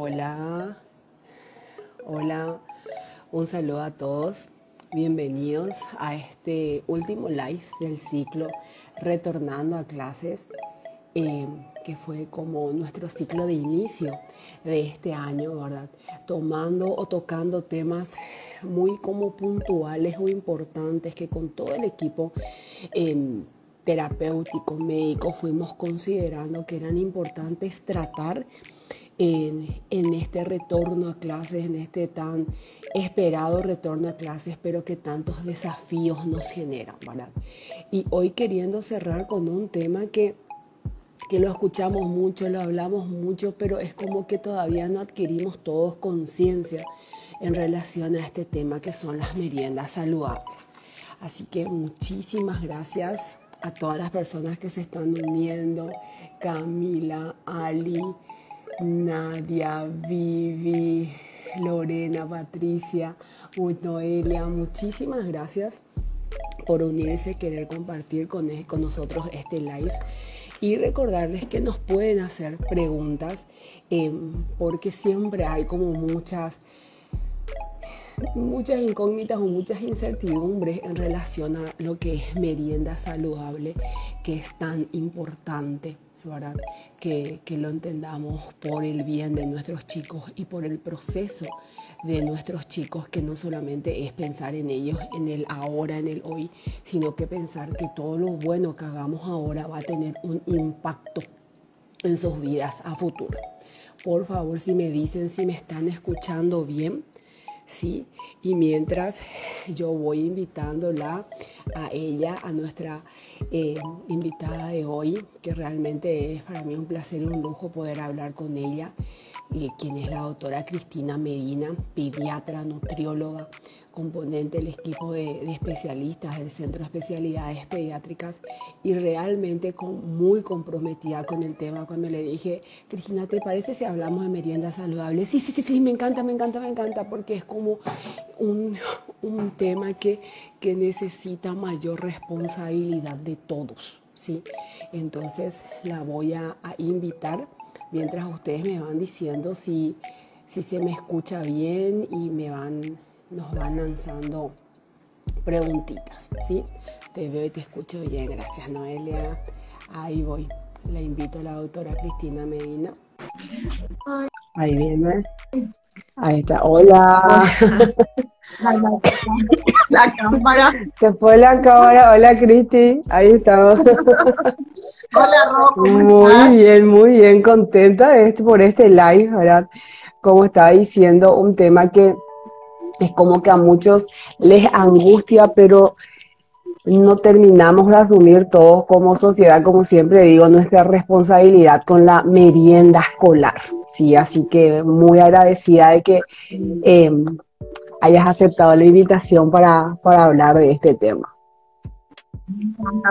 Hola, hola, un saludo a todos. Bienvenidos a este último live del ciclo Retornando a clases, eh, que fue como nuestro ciclo de inicio de este año, ¿verdad? Tomando o tocando temas muy como puntuales o importantes que con todo el equipo em, terapéutico, médico, fuimos considerando que eran importantes tratar en, este retorno a clases, en este tan esperado retorno a clases, pero que tantos desafíos nos generan, ¿verdad? Y hoy queriendo cerrar con un tema que, que lo escuchamos mucho, lo hablamos mucho, pero es como que todavía no adquirimos todos conciencia en relación a este tema que son las meriendas saludables. Así que muchísimas gracias a todas las personas que se están uniendo, Camila, Ali, Nadia, Vivi, Lorena, Patricia, Noelia, muchísimas gracias por unirse, querer compartir con, e, con nosotros este live y recordarles que nos pueden hacer preguntas em, porque siempre hay como muchas muchas incógnitas o muchas incertidumbres en relación a lo que es merienda saludable que es tan importante ¿verdad? Que, lo entendamos por el bien de nuestros chicos y por el proceso de nuestros chicos, que no solamente es pensar en ellos, en el ahora, en el hoy, sino que pensar que todo lo bueno que hagamos ahora va a tener un impacto en sus vidas a futuro. Por favor, si me dicen si me están escuchando bien, ¿sí? Y mientras yo voy invitándola a ella, a nuestra eh, invitada de hoy, que realmente es para mí un placer y un lujo poder hablar con ella, y quien es la doctora Cristina Medina, pediatra, nutrióloga, componente del equipo de, especialistas del Centro de Especialidades Pediátricas y realmente muy comprometida con el tema. Cuando le dije, Cristina, ¿te parece si hablamos de merienda saludable? Sí, sí, sí, sí, me encanta, me encanta, me encanta, porque es como un, tema que, que necesita mayor responsabilidad de todos. ¿sí? Entonces la voy a, invitar mientras ustedes me van diciendo si, si se me escucha bien y me van nos van lanzando preguntitas, ¿sí? Te veo y te escucho bien, gracias Noelia. Ahí voy. La invito a la doctora Cristina Medina. Ahí viene. Ahí está. Hola. La, cámara. Se fue la cámara. Hola, Cristi. Ahí estamos. Hola, Muy bien, muy bien. Contenta este, por este live, ¿verdad? Como estaba diciendo, un tema que es como que a muchos les angustia, pero no terminamos de asumir todos como sociedad, como siempre digo, nuestra responsabilidad con la merienda escolar. Sí, así que muy agradecida de que em, hayas aceptado la invitación para, hablar de este tema.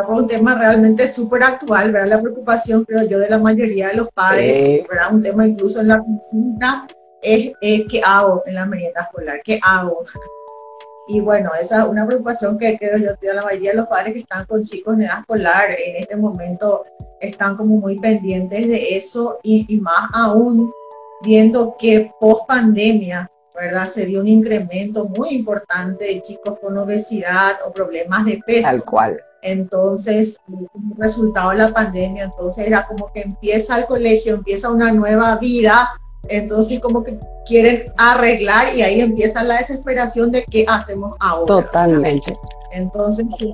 Un tema realmente súper actual, ¿verdad? La preocupación, creo yo, de la mayoría de los padres, ¿verdad? Un tema incluso en la consulta es, qué hago en la merienda escolar, qué hago. Y bueno, esa es una preocupación que creo yo que la mayoría de los padres que están con chicos en edad escolar en este momento están como muy pendientes de eso y, más aún viendo que post pandemia, ¿verdad? Se dio un incremento muy importante de chicos con obesidad o problemas de peso. Tal cual. Entonces, como resultado de la pandemia, entonces era como que empieza el colegio, empieza una nueva vida, entonces como que quieren arreglar y ahí empieza la desesperación de qué hacemos ahora. Totalmente. Entonces sí,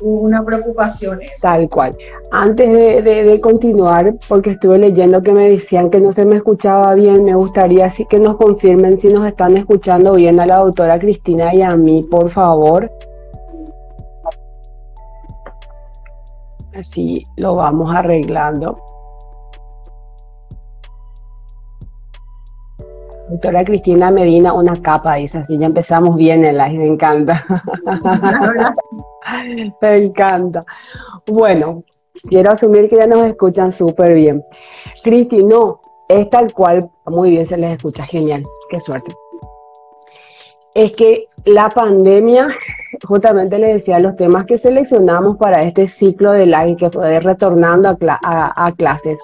una preocupación. Tal cual. Antes de, continuar, porque estuve leyendo que me decían que no se me escuchaba bien, me gustaría así que nos confirmen si nos están escuchando bien a la doctora Cristina y a mí, por favor. Así lo vamos arreglando. Doctora Cristina Medina, una capa, dice así, ya empezamos bien el live, me encanta. me encanta. Bueno, quiero asumir que ya nos escuchan súper bien. Cristi, no, es tal cual, muy bien se les escucha, genial, qué suerte. Es que la pandemia, justamente le decía, los temas que seleccionamos para este ciclo de live que fue retornando a clases,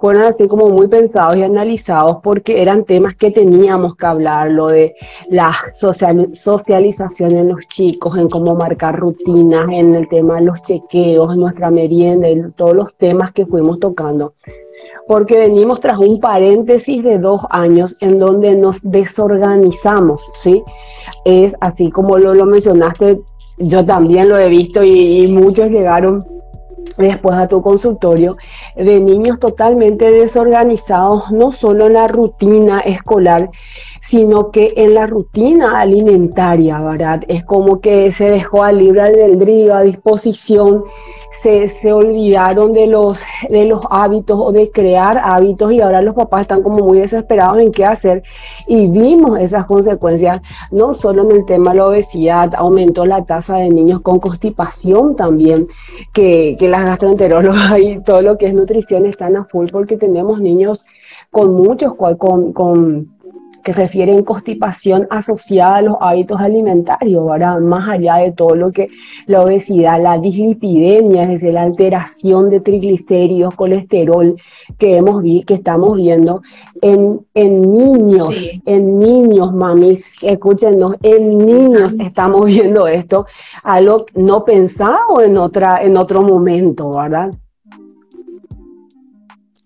fueron así como muy pensados y analizados porque eran temas que teníamos que hablar, lo de la socialización en los chicos, en cómo marcar rutinas, en el tema de los chequeos, en nuestra merienda, en todos los temas que fuimos tocando porque venimos tras un paréntesis de dos años en donde nos desorganizamos, ¿sí? Es así como lo, lo mencionaste, yo también lo he visto y muchos llegaron después a tu consultorio de niños totalmente desorganizados, no solo en la rutina escolar, sino que en la rutina alimentaria, ¿verdad? Es como que se dejó al libre albedrío, a disposición, se, se, olvidaron de los, de los hábitos o de crear hábitos y ahora los papás están como muy desesperados en qué hacer y vimos esas consecuencias no solo en el tema de la obesidad, aumentó la tasa de niños con constipación también, que, que las gastroenterólogas y todo lo que es nutrición están a full porque tenemos niños con muchos, con, con que refieren constipación asociada a los hábitos alimentarios, ¿verdad? Más allá de todo lo que la obesidad, la dislipidemia, es decir, la alteración de triglicéridos, colesterol que hemos vi, que estamos viendo en, en niños, en niños, mamis, escúchenos, en niños estamos viendo esto, algo no pensado en otra, en otro momento, ¿verdad?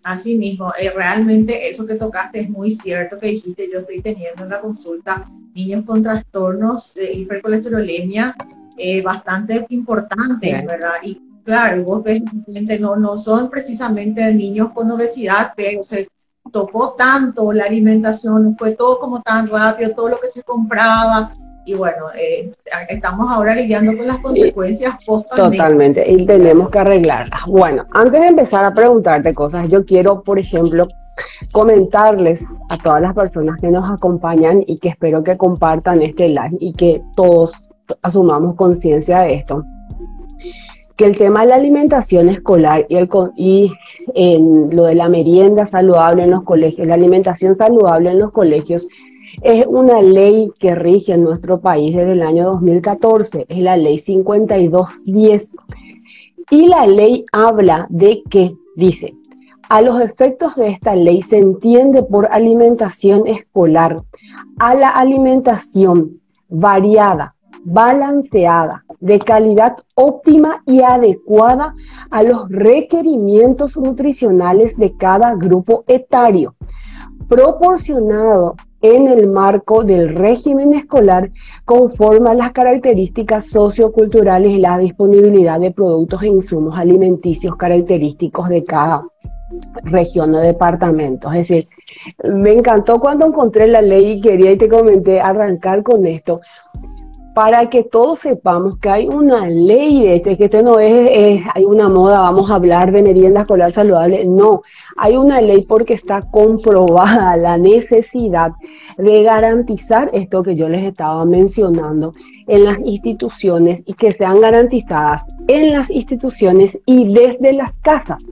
Así mismo, eh, realmente eso que tocaste es muy cierto que dijiste, yo estoy teniendo en la consulta niños con trastornos de hipercolesterolemia eh, bastante importantes, ¿verdad? Y claro, vos ves, no, no son precisamente niños con obesidad, pero se tocó tanto la alimentación, fue todo como tan rápido, todo lo que se compraba, y bueno, eh, estamos ahora lidiando con las consecuencias post Totalmente, y tenemos que arreglarlas. Bueno, antes de empezar a preguntarte cosas, yo quiero, por ejemplo, comentarles a todas las personas que nos acompañan y que espero que compartan este live y que todos asumamos conciencia de esto que el tema de la alimentación escolar y, el, y en lo de la merienda saludable en los colegios, la alimentación saludable en los colegios, es una ley que rige en nuestro país desde el año 2014, es la ley 5210. Y la ley habla de que, dice, a los efectos de esta ley se entiende por alimentación escolar a la alimentación variada, balanceada, de calidad óptima y adecuada a los requerimientos nutricionales de cada grupo etario, proporcionado en el marco del régimen escolar conforme las características socioculturales y la disponibilidad de productos e insumos alimenticios característicos de cada región o departamento. Es decir, me encantó cuando encontré la ley y quería y te comenté arrancar con esto, para que todos sepamos que hay una ley de este, que este no es, hay una moda, vamos a hablar de merienda escolar saludable, no, hay una ley porque está comprobada la necesidad de garantizar esto que yo les estaba mencionando en las instituciones y que sean garantizadas en las instituciones y desde las casas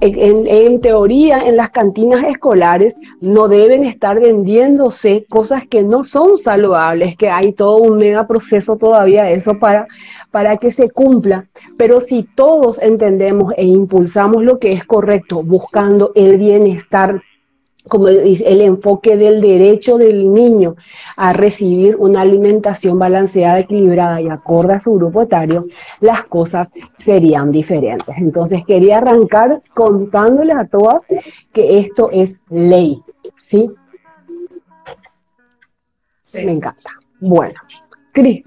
en, teoría en las cantinas escolares no deben estar vendiéndose cosas que no son saludables, que hay todo un mega proceso todavía eso para, para que se cumpla. Pero si todos entendemos e impulsamos lo que es correcto, buscando el bienestar como dice, el enfoque del derecho del niño a recibir una alimentación balanceada, equilibrada y acorde a su grupo etario, las cosas serían diferentes. Entonces quería arrancar contándoles a todas que esto es ley, ¿sí? Me encanta. Bueno, Cris.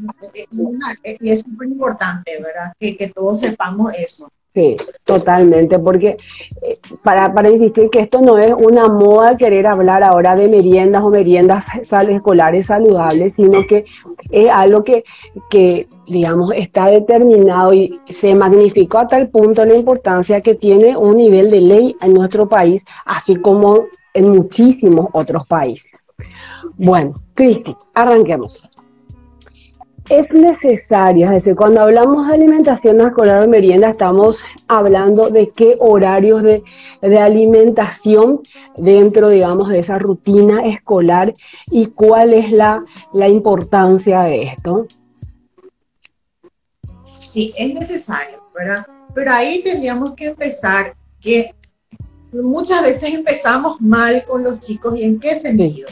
Y es súper importante, ¿verdad? Que, que todos sepamos eso. Sí, totalmente, porque eh, para, para, insistir que esto no es una moda querer hablar ahora de meriendas o meriendas escolares saludables, sino que es algo que, que, digamos, está determinado y se magnificó a tal punto la importancia que tiene un nivel de ley en nuestro país, así como en muchísimos otros países. Bueno, Cristi, arranquemos es necesaria, es decir, cuando hablamos de alimentación escolar o merienda, estamos hablando de qué horarios de, alimentación dentro, digamos, de esa rutina escolar y cuál es la, la importancia de esto. Sí, es necesario, ¿verdad? Pero ahí tendríamos que empezar que muchas veces empezamos mal con los chicos y en qué sentido.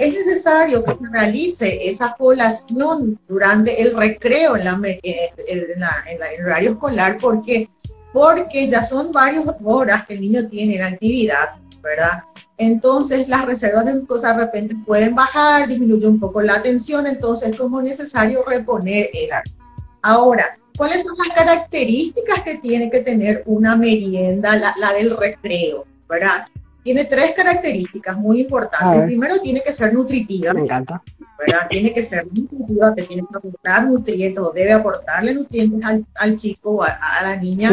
Es necesario que se realice esa colación durante el recreo en, la, eh, en, el horario escolar porque, porque ya son varias horas que el niño tiene en actividad, ¿verdad? Entonces las reservas de glucosa de repente pueden bajar, disminuye un poco la atención, entonces es como necesario reponer eso. Ahora, ¿cuáles son las características que tiene que tener una merienda, la, la del recreo? ¿verdad? Tiene tres características muy importantes. Primero, tiene que ser nutritiva. Me encanta. ¿verdad? Tiene que ser nutritiva, que tiene que aportar nutrientes o debe aportarle nutrientes al, al chico o a, la niña.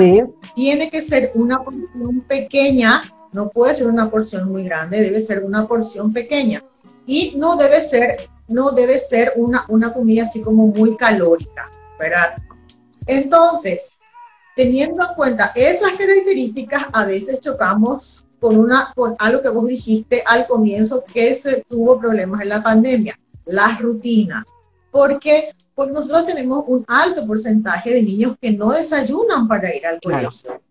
Tiene que ser una porción pequeña, no puede ser una porción muy grande, debe ser una porción pequeña. Y no debe ser, no debe ser una, una comida así como muy calórica, ¿verdad? Entonces, teniendo en cuenta esas características, a veces chocamos con, una, con algo que vos dijiste al comienzo, que se tuvo problemas en la pandemia, las rutinas. Porque, porque nosotros tenemos un alto porcentaje de niños que no desayunan para ir al colegio.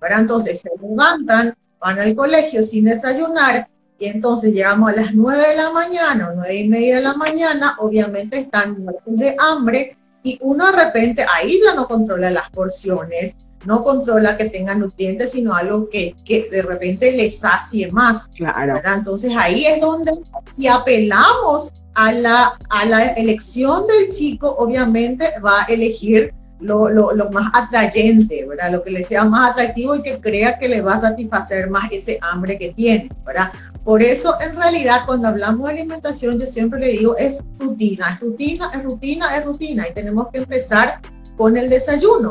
Pero entonces se levantan, van al colegio sin desayunar y entonces llegamos a las 9 de la mañana o 9 y media de la mañana, obviamente están muertos de hambre y uno de repente ahí ya no controla las porciones, no controla que tenga nutrientes, sino algo que, que de repente le sacie más. Claro. Entonces ahí es donde si apelamos a la, a la elección del chico, obviamente va a elegir lo, lo, lo, más atrayente, ¿verdad? Lo que le sea más atractivo y que crea que le va a satisfacer más ese hambre que tiene, ¿verdad? Por eso, en realidad, cuando hablamos de alimentación, yo siempre le digo, es rutina, es rutina, es rutina, es rutina, y tenemos que empezar con el desayuno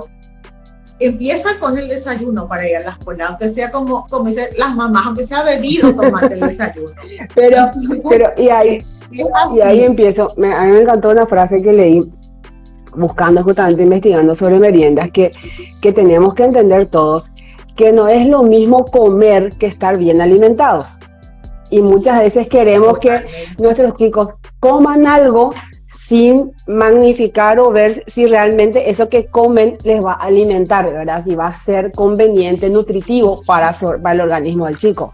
empieza con el desayuno para ir a la escuela, aunque sea como, como dicen las mamás, aunque sea bebido tomar el desayuno. pero, pero, y ahí, y ahí empiezo, a mí me encantó una frase que leí buscando justamente, investigando sobre meriendas, que, que tenemos que entender todos que no es lo mismo comer que estar bien alimentados. Y muchas veces queremos que nuestros chicos coman algo sin magnificar o ver si realmente eso que comen les va a alimentar, ¿verdad? Si va a ser conveniente, nutritivo para, para el organismo del chico.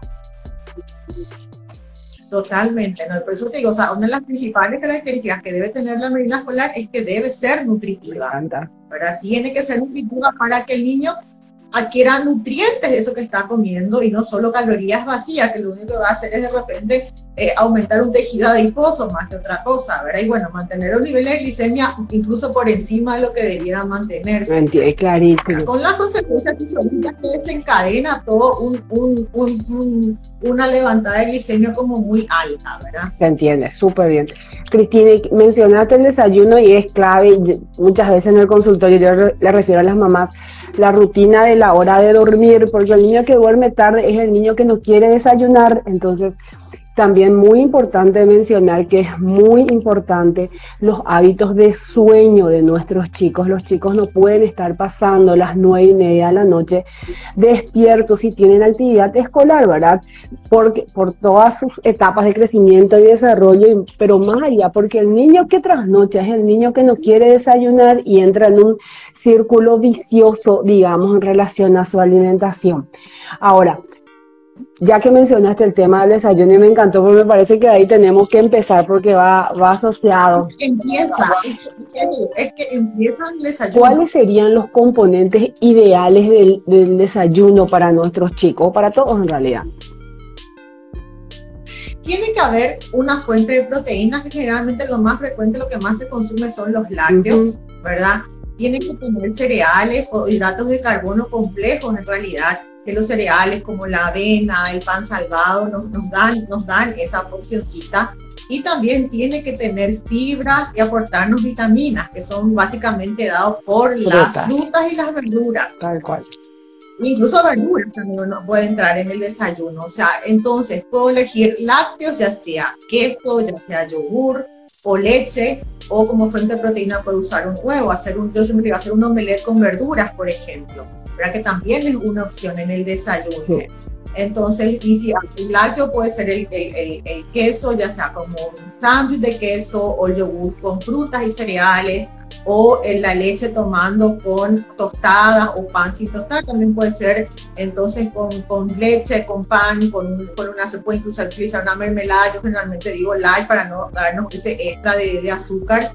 Totalmente, ¿no? Por eso te digo, o sea, una de las principales características que debe tener la merienda escolar es que debe ser nutritiva. ¿verdad? Tiene que ser nutritiva para que el niño adquiera nutrientes de eso que está comiendo y no solo calorías vacías, que lo único que va a hacer es de repente eh, aumentar un tejido adiposo más que otra cosa, ¿verdad? Y bueno, mantener un nivel de glicemia incluso por encima de lo que debiera mantenerse. Entiende, clarísimo. Con las consecuencias fisiológicas que desencadena todo un, un, un, una levantada de glicemia como muy alta, ¿verdad? Se entiende, súper bien. Cristina, mencionaste el desayuno y es clave, muchas veces en el consultorio yo le refiero a las mamás, la rutina de la hora de dormir, porque el niño que duerme tarde es el niño que no quiere desayunar, entonces también muy importante mencionar que es muy importante los hábitos de sueño de nuestros chicos. Los chicos no pueden estar pasando las nueve y media de la noche despiertos si tienen actividad escolar, ¿verdad? Porque, por todas sus etapas de crecimiento y desarrollo, pero más allá, porque el niño que trasnocha es el niño que no quiere desayunar y entra en un círculo vicioso, digamos, en relación a su alimentación. Ahora, ya que mencionaste el tema del desayuno y me encantó, porque me parece que ahí tenemos que empezar porque va, va asociado. Empieza, es que empieza el desayuno. ¿Cuáles serían los componentes ideales del, del desayuno para nuestros chicos, para todos en realidad? Tiene que haber una fuente de proteínas, que generalmente lo más frecuente, lo que más se consume son los lácteos, ¿verdad? Tienen que tener cereales o hidratos de carbono complejos en realidad que los cereales como la avena, el pan salvado nos, nos, dan, nos dan esa porcioncita. Y también tiene que tener fibras y aportarnos vitaminas, que son básicamente dados por las frutas y las verduras. Tal cual. Incluso verduras también uno puede entrar en el desayuno. O sea, entonces puedo elegir lácteos, ya sea queso, ya sea yogur o leche, o como fuente de proteína puedo usar un huevo, hacer un, yo siempre hacer un omelette con verduras, por ejemplo que también es una opción en el desayuno. Entonces, y si el lácteo puede ser el, el, el, queso, ya sea como un sándwich de queso o yogur con frutas y cereales, o en la leche tomando con tostadas o pan sin tostar, también puede ser entonces con, con leche, con pan, con, con, una, se puede incluso utilizar una mermelada, yo generalmente digo light para no darnos ese extra de, de azúcar,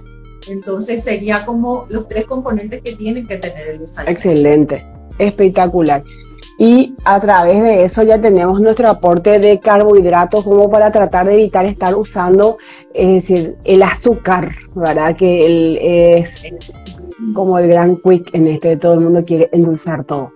entonces sería como los tres componentes que tienen que tener el desayuno. Excelente, espectacular y a través de eso ya tenemos nuestro aporte de carbohidratos como para tratar de evitar estar usando es decir, el azúcar, ¿verdad? Que el, es como el gran quick en este, todo el mundo quiere endulzar todo.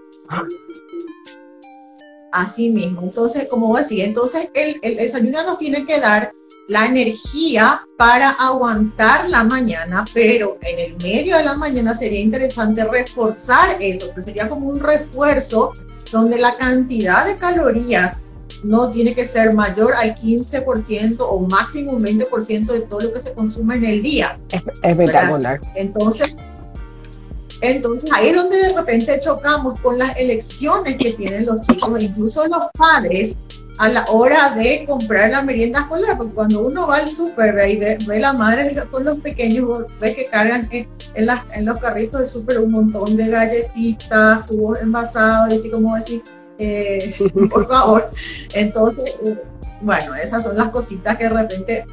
Así mismo, entonces, como decía, entonces el, el desayuno nos tiene que dar la energía para aguantar la mañana, pero en el medio de la mañana sería interesante reforzar eso, que sería como un refuerzo donde la cantidad de calorías no tiene que ser mayor al 15% o máximo un 20% de todo lo que se consume en el día. Es espectacular. Entonces, entonces ahí es donde de repente chocamos con las elecciones que tienen los chicos, incluso los padres, a la hora de comprar la merienda escolar, porque cuando uno va al súper y ve, ve, la madre con los pequeños, ve que cargan en, en, los carritos del súper un montón de galletitas, jugos envasados, y así como decir, eh, por favor. Entonces, eh, bueno, esas son las cositas que de repente,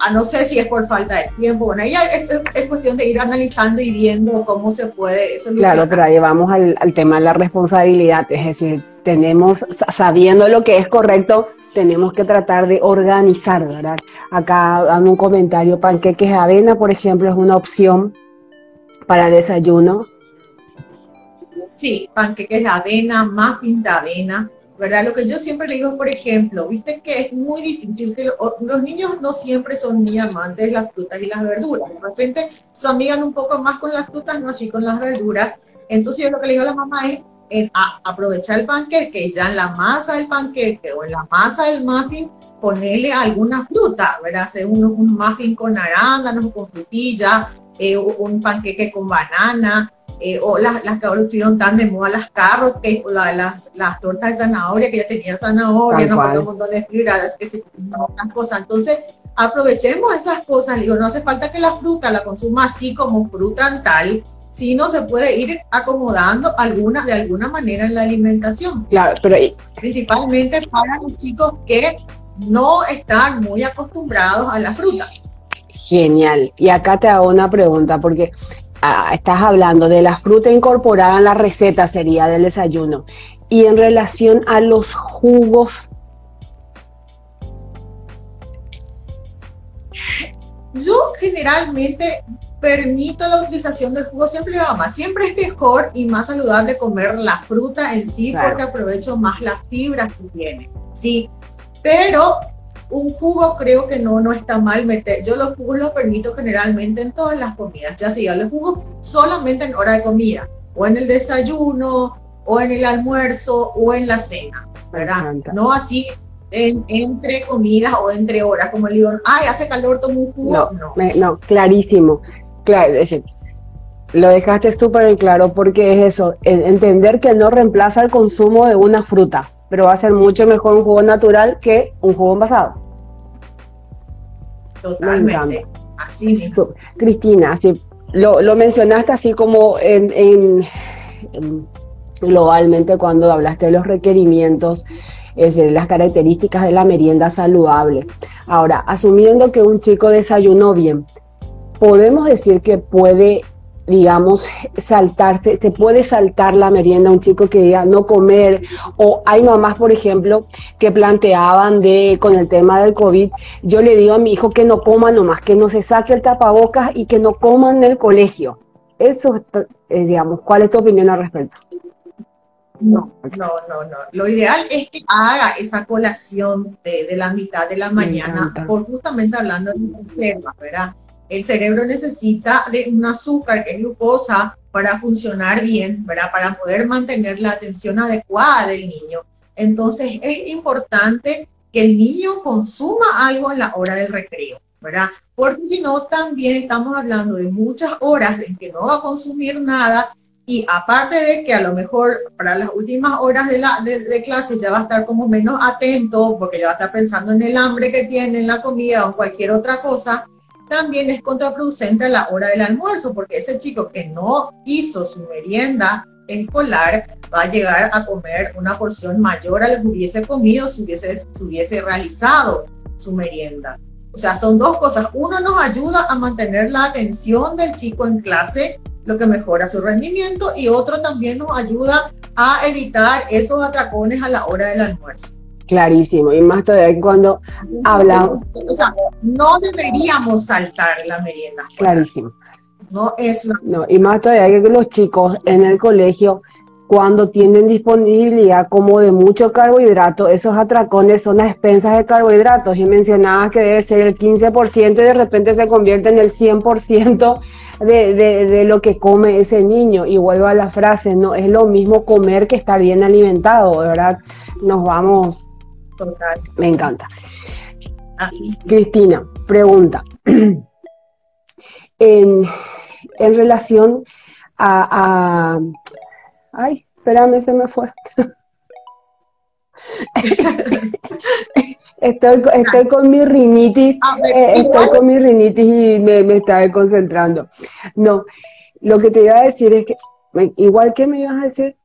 a no sé si es por falta de tiempo, bueno, ahí es, es, cuestión de ir analizando y viendo cómo se puede solucionar. Claro, pero ahí vamos al, al tema de la responsabilidad, es decir, tenemos, sabiendo lo que es correcto, tenemos que tratar de organizar, ¿verdad? Acá dan un comentario, panqueques de avena, por ejemplo, es una opción para desayuno. Sí, panqueques de avena, muffins de avena, ¿verdad? Lo que yo siempre le digo, por ejemplo, viste que es muy difícil que los niños no siempre son muy amantes de las frutas y las verduras. De repente se amigan un poco más con las frutas, no así con las verduras. Entonces yo lo que le digo a la mamá es, en aprovechar el panqueque, ya en la masa del panqueque o en la masa del muffin, ponerle alguna fruta, ¿verdad? Hacer un, un muffin con arándanos, con frutilla, eh, un panqueque con banana, eh, o las, las que ahora estuvieron tan de moda, las carrots, la, las, las tortas de zanahoria, que ya tenía zanahoria, no un montón de fibras, que se otras cosas. Entonces, aprovechemos esas cosas. Digo, no hace falta que la fruta la consuma así como fruta tal, si no se puede ir acomodando alguna, de alguna manera en la alimentación. Claro, pero... Principalmente para los chicos que no están muy acostumbrados a las frutas. Genial. Y acá te hago una pregunta, porque ah, estás hablando de la fruta incorporada en la receta, sería del desayuno. Y en relación a los jugos Yo generalmente permito la utilización del jugo siempre mamá. Siempre es mejor y más saludable comer la fruta en sí porque aprovecho más las fibras que tiene. Sí, pero un jugo creo que no, no está mal meter. Yo los jugos los permito generalmente en todas las comidas, ya sea los jugos solamente en hora de comida, o en el desayuno, o en el almuerzo, o en la cena, ¿verdad? No así entre comidas o entre horas, como le digo, ay, hace calor, tomo un jugo. No, no, clarísimo. Claro, lo dejaste súper claro porque es eso, entender que no reemplaza el consumo de una fruta, pero va a ser mucho mejor un jugo natural que un jugo envasado. Totalmente. Así Cristina, así, lo, lo, mencionaste así como en, en, globalmente cuando hablaste de los requerimientos es decir, las características de la merienda saludable. Ahora, asumiendo que un chico desayunó bien, podemos decir que puede, digamos, saltarse, se puede saltar la merienda un chico que diga no comer, o hay mamás, por ejemplo, que planteaban de, con el tema del COVID, yo le digo a mi hijo que no coma nomás, que no se saque el tapabocas y que no coman en el colegio. Eso, es, digamos, ¿cuál es tu opinión al respecto? No, no, no, no. Lo ideal es que haga esa colación de, la mitad de la mañana, por justamente hablando de reserva, ¿verdad? El cerebro necesita de un azúcar, que es glucosa, para funcionar bien, ¿verdad? Para poder mantener la atención adecuada del niño. Entonces, es importante que el niño consuma algo en la hora del recreo, ¿verdad? Porque si no, también estamos hablando de muchas horas en que no va a consumir nada y aparte de que a lo mejor para las últimas horas de, la, de, clase ya va a estar como menos atento porque ya va a estar pensando en el hambre que tiene, en la comida o en cualquier otra cosa, también es contraproducente a la hora del almuerzo, porque ese chico que no hizo su merienda escolar va a llegar a comer una porción mayor a lo que hubiese comido si hubiese, si hubiese realizado su merienda. O sea, son dos cosas. Uno nos ayuda a mantener la atención del chico en clase, lo que mejora su rendimiento, y otro también nos ayuda a evitar esos atracones a la hora del almuerzo. Clarísimo, y más todavía cuando hablamos. O sea, no deberíamos saltar la merienda. Clarísimo. No es No, y más todavía que los chicos en el colegio cuando tienen disponibilidad como de mucho carbohidrato, esos atracones son las expensas de carbohidratos y mencionabas que debe ser el 15% y de repente se convierte en el 100% de, de, de, lo que come ese niño. Y vuelvo a la frase, no es lo mismo comer que estar bien alimentado, ¿verdad? Nos vamos. Total. Me encanta. Cristina, pregunta. en, en relación a, a Ay, espérame, se me fue. estoy, estoy con mi rinitis, eh, estoy con mi rinitis y me, me estaba concentrando. No, lo que te iba a decir es que, igual que me ibas a decir.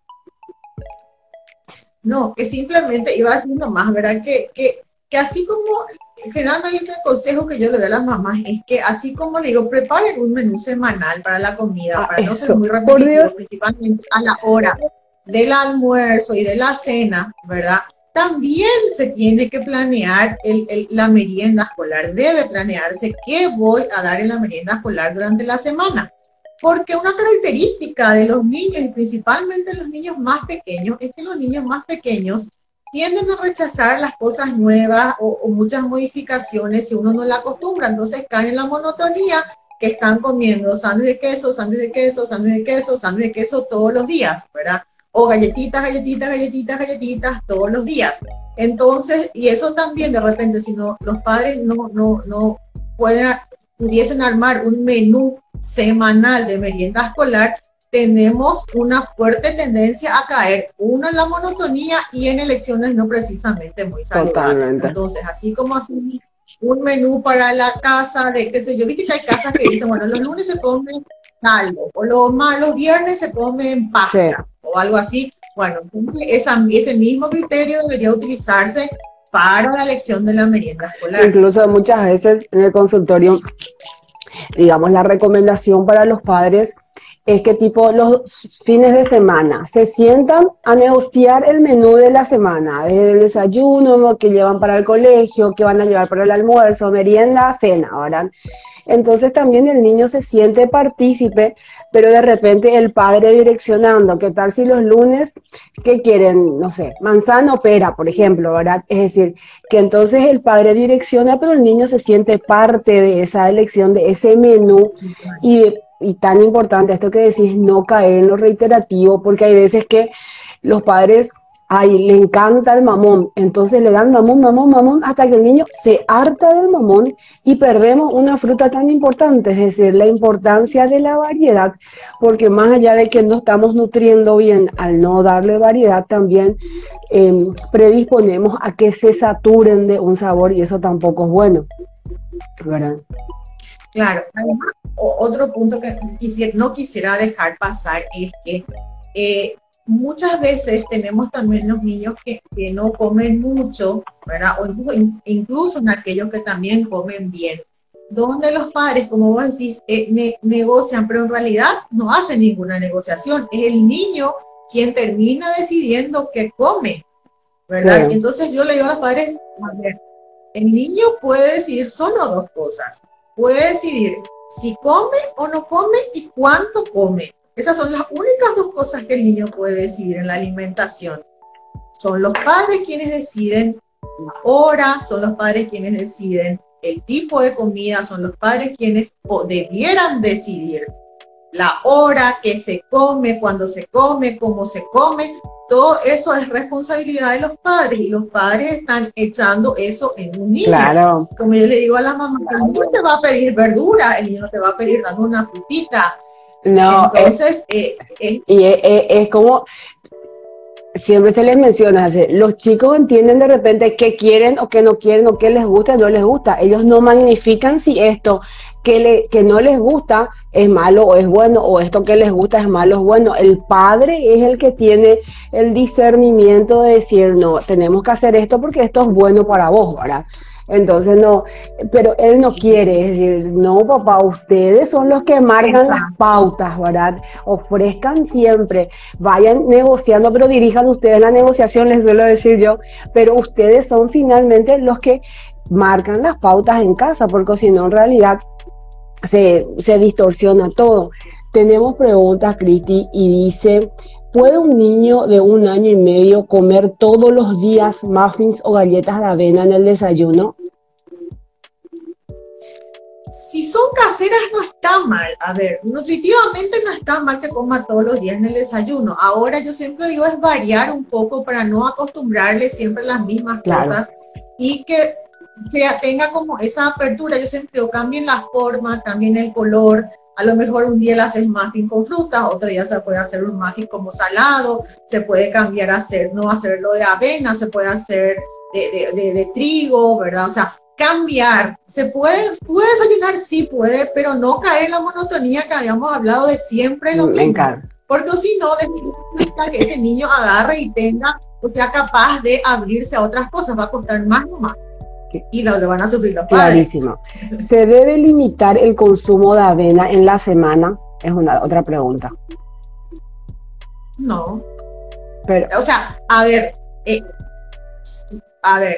No, que simplemente iba haciendo más, ¿verdad? Que, que, que así como generalmente el consejo que yo le doy a las mamás es que así como le digo, preparen un menú semanal para la comida, Ah, para no ser muy repetitivo, principalmente a la hora del almuerzo y de la cena, ¿verdad? También se tiene que planear el- el- la merienda escolar, debe planearse qué voy a dar en la merienda escolar durante la semana. Porque una característica de los niños, y principalmente los niños más pequeños, es que los niños más pequeños tienden a rechazar las cosas nuevas o, o muchas modificaciones si uno no la acostumbra. Entonces caen en la monotonía que están comiendo sándwich de queso, sándwich de queso, sándwich de queso, sándwich de queso todos los días, ¿verdad? O galletitas, galletitas, galletitas, galletitas todos los días. Entonces, y eso también de repente, si no, los padres no, no, no pueden, pudiesen armar un menú semanal de merienda escolar, tenemos una fuerte tendencia a caer, uno en la monotonía y en elecciones no precisamente muy saludables. Totalmente. Entonces, así como así un menú para la casa de, qué sé yo, viste que hay casas que dicen, bueno, los lunes se comen algo, o los, ma- los viernes se comen pasta, o algo así. Bueno, entonces esa- ese mismo criterio debería utilizarse para la elección de la merienda escolar. Incluso muchas veces en el consultorio, digamos, la recomendación para los padres es que tipo los fines de semana se sientan a negociar el menú de la semana, el desayuno que llevan para el colegio, que van a llevar para el almuerzo, merienda, cena, ¿verdad? Entonces también el niño se siente partícipe, pero de repente el padre direccionando, ¿qué tal si los lunes, qué quieren? No sé, manzana o pera, por ejemplo, ¿verdad? Es decir, que entonces el padre direcciona, pero el niño se siente parte de esa elección, de ese menú y, y tan importante esto que decís, no caer en lo reiterativo, porque hay veces que los padres, ay, le encanta el mamón, entonces le dan mamón, mamón, mamón, hasta que el niño se harta del mamón y perdemos una fruta tan importante, es decir, la importancia de la variedad, porque más allá de que no estamos nutriendo bien al no darle variedad, también eh, predisponemos a que se saturen de un sabor y eso tampoco es bueno. Claro, otro punto que no quisiera dejar pasar es que eh, muchas veces tenemos también los niños que, que no comen mucho, ¿verdad? O incluso, en aquellos que también comen bien, donde los padres, como vos decís, eh, ne- negocian, pero en realidad no hacen ninguna negociación. Es el niño quien termina decidiendo qué come, ¿verdad? Entonces yo le digo a los padres, a ver, el niño puede decidir solo dos cosas puede decidir si come o no come y cuánto come. Esas son las únicas dos cosas que el niño puede decidir en la alimentación. Son los padres quienes deciden la hora, son los padres quienes deciden el tipo de comida, son los padres quienes o debieran decidir la hora, que se come, cuándo se come, cómo se come. Todo eso es responsabilidad de los padres y los padres están echando eso en un niño Claro, como yo le digo a la mamá, el niño te va a pedir verdura, el niño te va a pedir dame una frutita. No, es- Entonces, eh, eh, y es, es- es como, siempre se les menciona, los chicos entienden de repente qué quieren o qué no quieren o qué les gusta o no les gusta. Ellos no magnifican si esto que, le, que no les gusta es malo o es bueno, o esto que les gusta es malo o es bueno. El padre es el que tiene el discernimiento de decir, no, tenemos que hacer esto porque esto es bueno para vos, ¿verdad? Entonces no, pero él no quiere, es decir, no papá, ustedes son los que marcan las pautas, ¿verdad? Ofrezcan siempre, vayan negociando, pero dirijan ustedes la negociación, les suelo decir yo, pero ustedes son finalmente los que marcan las pautas en casa, porque si no en realidad se, se distorsiona todo. Tenemos preguntas, Cristi, y dice, ¿Puede un niño de un año y medio comer todos los días muffins o galletas de avena en el desayuno? Si son caseras no está mal. A ver, nutritivamente no está mal que coma todos los días en el desayuno. Ahora yo siempre digo es variar un poco para no acostumbrarle siempre las mismas cosas y que sea, tenga como esa apertura. Yo siempre digo, cambien la forma, cambien el color, a lo mejor un día le haces muffin con frutas, otro día se puede hacer un muffin como salado, se puede cambiar a hacer, no hacerlo de avena, se puede hacer de, trigo, ¿verdad? O sea, cambiar. ¿Se puede, puede desayunar? Sí puede, pero no caer en la monotonía que habíamos hablado de siempre lo mismo. Porque si no, de que ese niño agarre y tenga, o sea, capaz de abrirse a otras cosas, va a costar más o más y lo, van a sufrir los padres. Clarísimo. ¿Se debe limitar el consumo de avena en la semana? Es una otra pregunta. No. Pero, o sea, a ver, eh, a ver,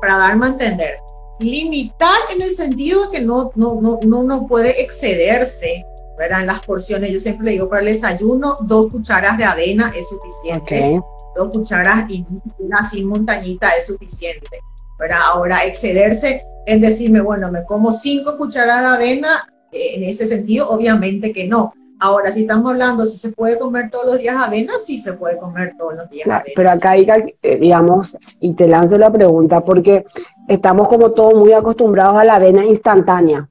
para darme a entender, limitar en el sentido de que no, no, no, no, puede excederse ¿verdad? en las porciones. Yo siempre le digo para el desayuno, dos cucharas de avena es suficiente. Dos cucharas y una sin montañita es suficiente. Ahora, excederse en decirme, bueno, me como cinco cucharadas de avena, eh, en ese sentido, obviamente que no. Ahora, si estamos hablando si se puede comer todos los días avena, sí se puede comer todos los días avena. Pero acá, eh, digamos, y te lanzo la pregunta, porque estamos como todos muy acostumbrados a la avena instantánea,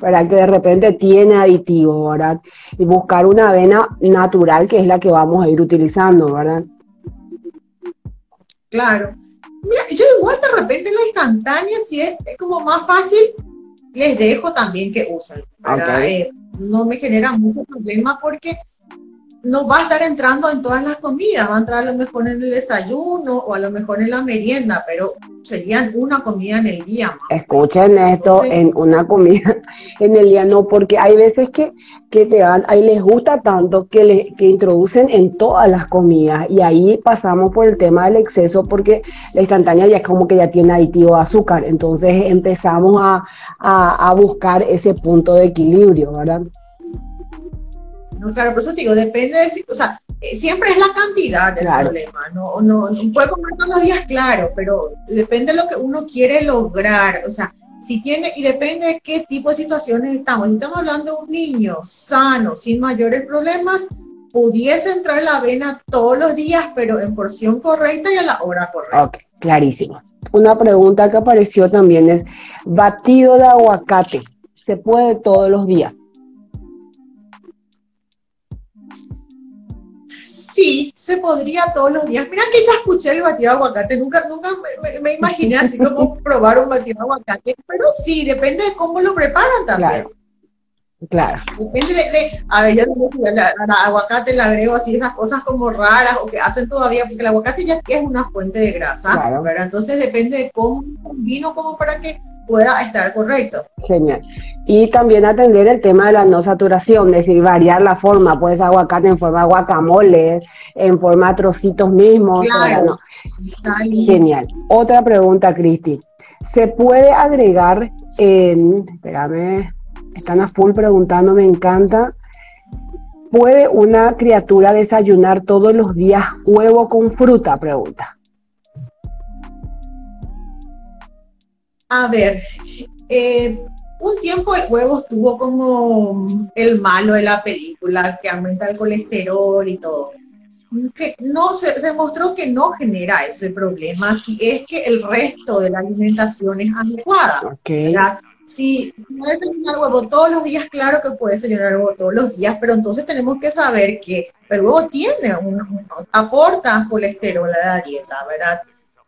¿verdad? Que de repente tiene aditivos, ¿verdad? Y buscar una avena natural, que es la que vamos a ir utilizando, ¿verdad? Claro. Mira, yo igual de repente la instantánea, si es, como más fácil, les dejo también que usen. Eh, no me genera mucho problema porque no va a estar entrando en todas las comidas, va a entrar a lo mejor en el desayuno o a lo mejor en la merienda, pero serían una comida en el día. Escuchen esto, en una comida en el día, no, porque hay veces que, que te dan, ahí les gusta tanto que, le, que introducen en todas las comidas y ahí pasamos por el tema del exceso porque la instantánea ya es como que ya tiene aditivo de azúcar, entonces empezamos a, a, a buscar ese punto de equilibrio, ¿verdad? ¿No? Claro, por eso te digo, depende de, o sea, eh, siempre es la cantidad del problema, no, no, puede comer todos los días, claro, pero depende de lo que uno quiere lograr, o sea, si tiene, y depende de qué tipo de situaciones estamos. Si estamos hablando de un niño sano, sin mayores problemas, pudiese entrar la avena todos los días, pero en porción correcta y a la hora correcta. Ok, clarísimo. Una pregunta que apareció también es, batido de aguacate, ¿se puede todos los días? Sí, se podría todos los días. Mira que ya escuché el batido de aguacate, nunca, nunca me, imaginé así como probar un batido de aguacate, pero sí, depende de cómo lo preparan también. Claro. Claro. Depende de, a ver, yo no sé si al aguacate le agrego así esas cosas como raras o que hacen todavía, porque el aguacate ya es una fuente de grasa, claro. Entonces depende de cómo vino como para que pueda estar correcto. Genial. Y también atender el tema de la no saturación, es decir, variar la forma, puedes aguacate en forma de guacamole, en forma de trocitos mismos. Claro. Genial. Otra pregunta, Cristi. ¿Se puede agregar en, espérame, están a full preguntando, me encanta. ¿Puede una criatura desayunar todos los días huevo con fruta? Pregunta. A ver, eh, un tiempo el huevo estuvo como el malo de la película, que aumenta el colesterol y todo. Que no se, se mostró que no genera ese problema si es que el resto de la alimentación es adecuada. Si puedes desayunar huevo todos los días, claro que puedes desayunar huevo todos los días, pero entonces tenemos que saber que el huevo tiene, un, aporta colesterol a la dieta, ¿verdad?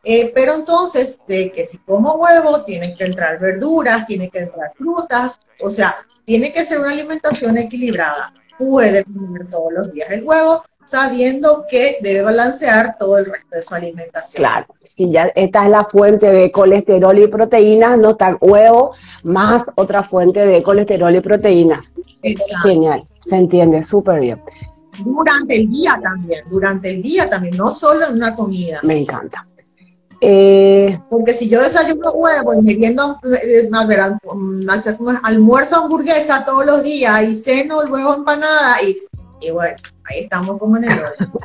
Eh, pero entonces, de que si como huevo, tienen que entrar verduras, tienen que entrar frutas, o sea, tiene que ser una alimentación equilibrada. Puede comer todos los días el huevo, sabiendo que debe balancear todo el resto de su alimentación. Claro, si ya esta es la fuente de colesterol y proteínas, no está huevo más otra fuente de colesterol y proteínas. Genial, se entiende súper bien. Durante el día también, durante el día también, no solo en una comida. Me encanta. Eh, porque si yo desayuno huevo y me viendo eh, mm, almuerzo hamburguesa todos los días y ceno el huevo empanada y, y bueno, ahí estamos como en el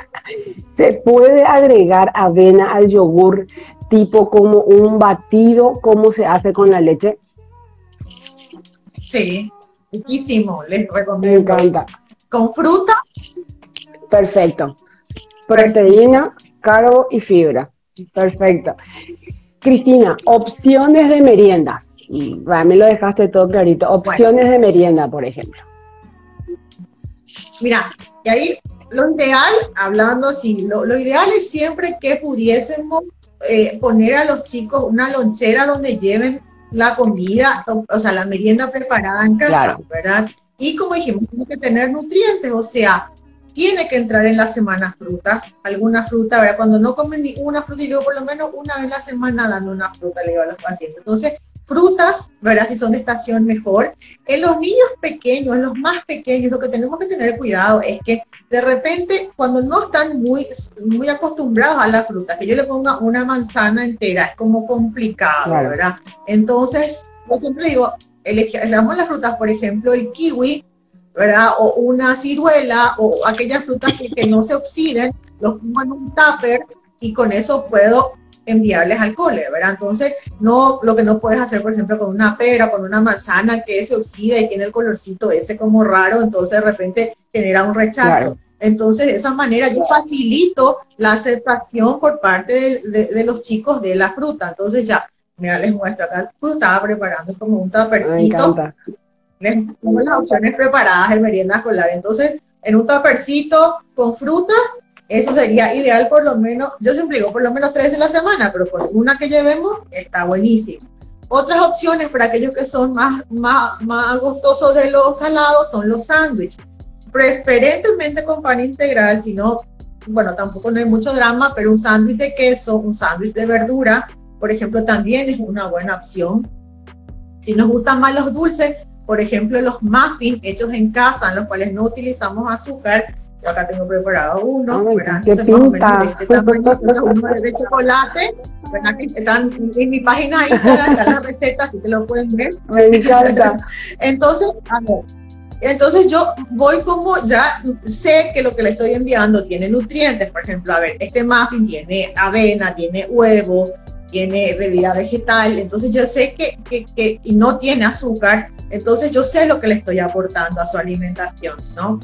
¿Se puede agregar avena al yogur tipo como un batido como se hace con la leche? Sí, muchísimo, les recomiendo. Me encanta. ¿Con fruta? Perfecto. Proteína, carbo y fibra. Perfecto. Cristina, opciones de meriendas. Me lo dejaste todo clarito. Opciones de merienda, por ejemplo. Mira, y ahí lo ideal, hablando así, lo, ideal es siempre que pudiésemos eh, poner a los chicos una lonchera donde lleven la comida, o, sea, la merienda preparada en casa, ¿verdad? Y como dijimos, tiene que tener nutrientes, o sea, tiene que entrar en la semana frutas, alguna fruta, ¿verdad? Cuando no comen ni una fruta, y yo por lo menos una vez a la semana dando una fruta, le digo a los pacientes. Entonces, frutas, ¿verdad? Si son de estación mejor. En los niños pequeños, en los más pequeños, lo que tenemos que tener cuidado es que de repente, cuando no están muy, muy acostumbrados a la fruta, que yo le ponga una manzana entera, es como complicado, ¿verdad? Entonces, yo siempre digo, elegamos las frutas, por ejemplo, el kiwi, ¿verdad? O una ciruela o aquellas frutas que, no se oxiden, los pongo en un tupper y con eso puedo enviarles al cole, ¿verdad? Entonces, no, lo que no puedes hacer, por ejemplo, con una pera, con una manzana que se oxida y tiene el colorcito ese como raro, entonces de repente genera un rechazo. Entonces, de esa manera yo facilito la aceptación por parte de, los chicos de la fruta. Entonces, ya, mira, les muestro acá, estaba preparando como un tapercito tenemos las opciones preparadas de merienda escolar. Entonces, en un tapercito con fruta, eso sería ideal por lo menos, yo siempre digo por lo menos tres de la semana, pero por una que llevemos está buenísimo. Otras opciones para aquellos que son más, más, más gustosos de los salados son los sándwiches. Preferentemente con pan integral, si no, bueno, tampoco no hay mucho drama, pero un sándwich de queso, un sándwich de verdura, por ejemplo, también es una buena opción. Si nos gustan más los dulces, por ejemplo, los muffins hechos en casa, en los cuales no utilizamos azúcar. Yo acá tengo preparado uno, ¿verdad? ¿Qué pinta? De, este tamaño, de chocolate, ¿verdad? Que están en mi página Instagram, están las recetas, así que lo pueden ver. Me encanta. Entonces, a ver, entonces yo voy como ya sé que lo que le estoy enviando tiene nutrientes, por ejemplo, a ver, este muffin tiene avena, tiene huevo, tiene bebida vegetal, entonces yo sé que, que, que y no tiene azúcar, entonces yo sé lo que le estoy aportando a su alimentación, ¿no?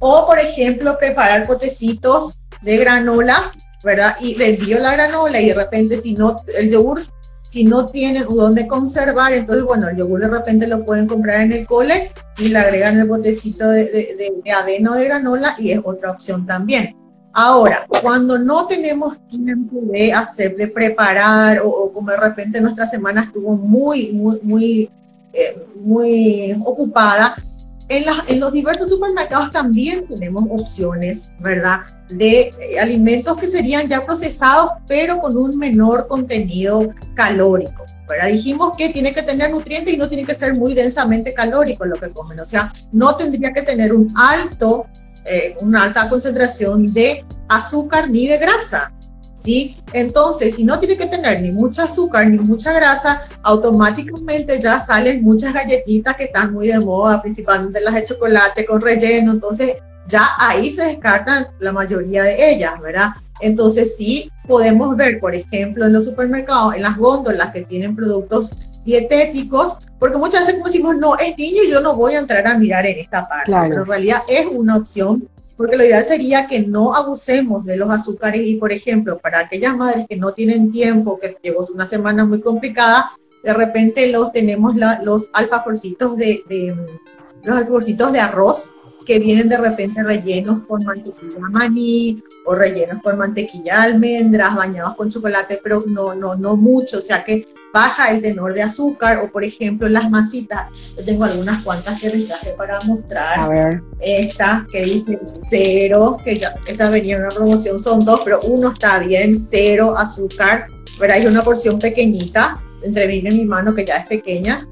O, por ejemplo, preparar potecitos de granola, ¿verdad? Y le envío la granola y de repente si no, el yogur, si no tienen dónde conservar, entonces, bueno, el yogur de repente lo pueden comprar en el cole y le agregan el botecito de, de, o de granola y es otra opción también. Ahora, cuando no tenemos tiempo de hacer, de preparar, o, o, como de repente nuestra semana estuvo muy, muy, muy eh, muy ocupada. En, los diversos supermercados también tenemos opciones, ¿verdad? De eh, alimentos que serían ya procesados, pero con un menor contenido calórico. ¿verdad? Dijimos que tiene que tener nutrientes y no tiene que ser muy densamente calórico lo que comen. O sea, no tendría que tener un alto, eh, una alta concentración de azúcar ni de grasa. Entonces, si no tiene que tener ni mucha azúcar ni mucha grasa, automáticamente ya salen muchas galletitas que están muy de moda, principalmente las de chocolate con relleno, entonces ya ahí se descartan la mayoría de ellas, ¿verdad? Entonces sí podemos ver, por ejemplo, en los supermercados, en las góndolas que tienen productos dietéticos, porque muchas veces como decimos, no, es niño y yo no voy a entrar a mirar en esta parte, pero en realidad es una opción porque lo ideal sería que no abusemos de los azúcares y, por ejemplo, para aquellas madres que no tienen tiempo, que llegó una semana muy complicada, de repente los tenemos los alfajorcitos de, de, los alfajorcitos de arroz, que vienen de repente rellenos con mantequilla maní o rellenos con mantequilla de almendras, bañados con chocolate, pero no, no, no mucho, o sea que baja el tenor de azúcar, o por ejemplo las masitas, yo tengo algunas cuantas que les traje para mostrar. A ver. Esta que dice cero, que ya, esta venía en una promoción, son dos, pero uno está bien, cero azúcar, pero hay una porción pequeñita, entre mí y mi mano que ya es pequeña,